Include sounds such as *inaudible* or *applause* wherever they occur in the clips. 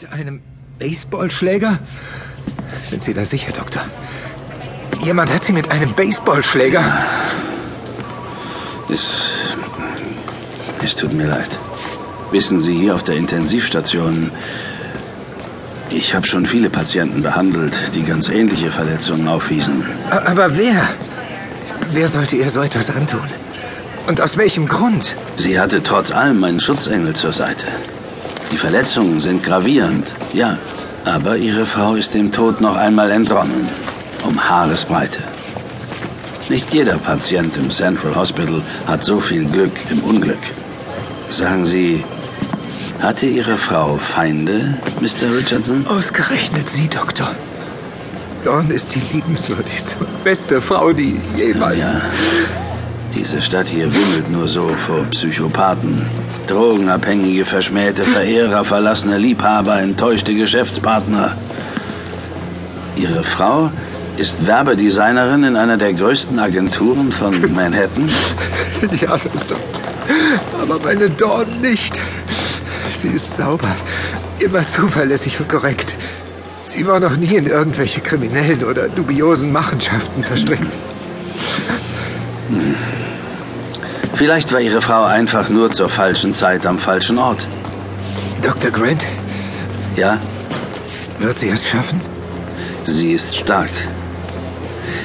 Mit einem Baseballschläger? Sind Sie da sicher, Doktor? Jemand hat Sie mit einem Baseballschläger. Es. Es tut mir leid. Wissen Sie, hier auf der Intensivstation. Ich habe schon viele Patienten behandelt, die ganz ähnliche Verletzungen aufwiesen. Aber wer? Wer sollte ihr so etwas antun? Und aus welchem Grund? Sie hatte trotz allem einen Schutzengel zur Seite. Die Verletzungen sind gravierend, ja. Aber ihre Frau ist dem Tod noch einmal entronnen. Um Haaresbreite. Nicht jeder Patient im Central Hospital hat so viel Glück im Unglück. Sagen Sie, hatte Ihre Frau Feinde, Mr. Richardson? Ausgerechnet Sie, Doktor. Dawn ist die liebenswürdigste beste Frau, die jemals. Ja. Diese Stadt hier wimmelt nur so vor Psychopathen. Drogenabhängige, verschmähte Verehrer, verlassene Liebhaber, enttäuschte Geschäftspartner. Ihre Frau ist Werbedesignerin in einer der größten Agenturen von Manhattan. *laughs* Ja. Aber meine Dawn nicht. Sie ist sauber, immer zuverlässig und korrekt. Sie war noch nie in irgendwelche kriminellen oder dubiosen Machenschaften verstrickt. Vielleicht war ihre Frau einfach nur zur falschen Zeit am falschen Ort. Dr. Grant, Ja, wird sie es schaffen? sie ist stark.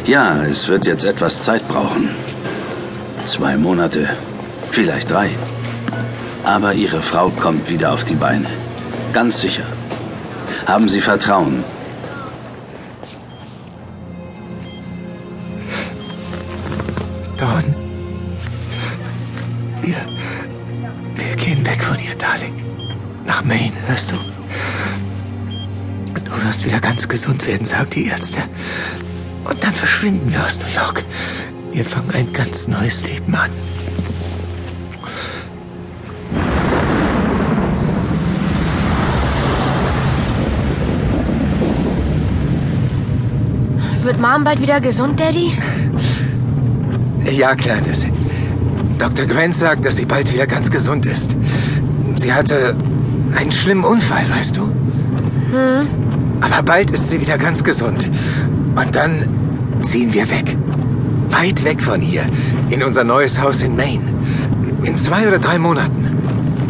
Ja, es wird jetzt etwas Zeit brauchen. Zwei Monate, vielleicht drei. Aber Ihre Frau kommt wieder auf die Beine. Ganz sicher. Haben Sie Vertrauen. Dawn. Wir. Wir gehen weg von hier, Darling. Nach Maine, hörst du? Du wirst wieder ganz gesund werden, sagen die Ärzte. Und dann verschwinden wir aus New York. Wir fangen ein ganz neues Leben an. Wird Mom bald wieder gesund, Daddy? Ja, Kleines. Dr. Grant sagt, dass sie bald wieder ganz gesund ist. Sie hatte einen schlimmen Unfall, weißt du? Aber bald ist sie wieder ganz gesund. Und dann ziehen wir weg. Weit weg von hier. In unser neues Haus in Maine. In zwei oder drei Monaten.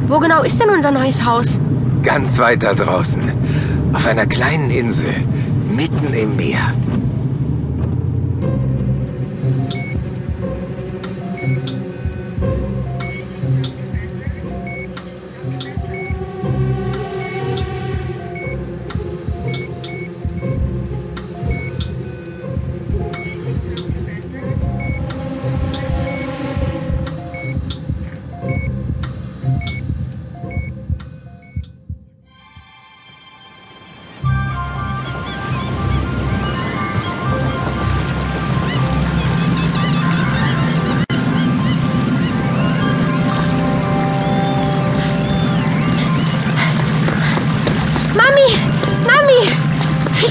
Wo genau ist denn unser neues Haus? Ganz weit da draußen. Auf einer kleinen Insel. Mitten im Meer.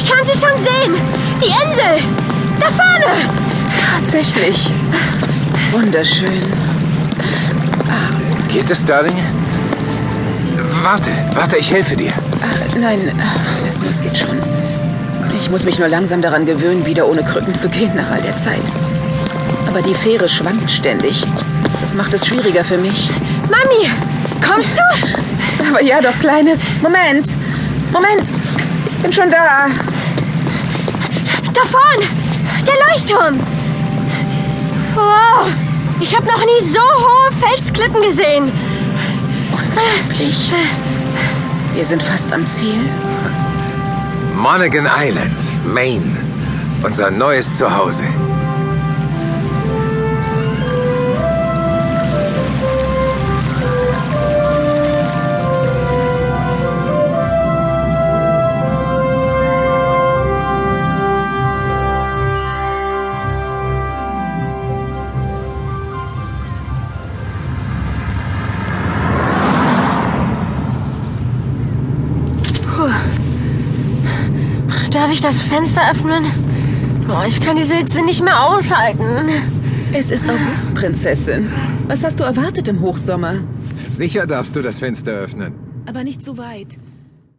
Ich kann sie schon sehen! Die Insel! Da vorne! Tatsächlich. Wunderschön. Geht es, Darling? Warte, warte, ich helfe dir. Ah, Nein, das das geht schon. Ich muss mich nur langsam daran gewöhnen, wieder ohne Krücken zu gehen nach all der Zeit. Aber die Fähre schwankt ständig. Das macht es schwieriger für mich. Mami! Kommst du? Aber ja doch, Kleines. Moment. Moment. Ich bin schon da. Da vorne! Der Leuchtturm! Wow! Ich habe noch nie so hohe Felsklippen gesehen. Unglaublich. Wir sind fast am Ziel. Monaghan Island, Maine. Unser neues Zuhause. Darf ich das Fenster öffnen? Oh, ich kann diese Hitze nicht mehr aushalten. Es ist August, Prinzessin. Was hast du erwartet im Hochsommer? Sicher darfst du das Fenster öffnen. Aber nicht so weit.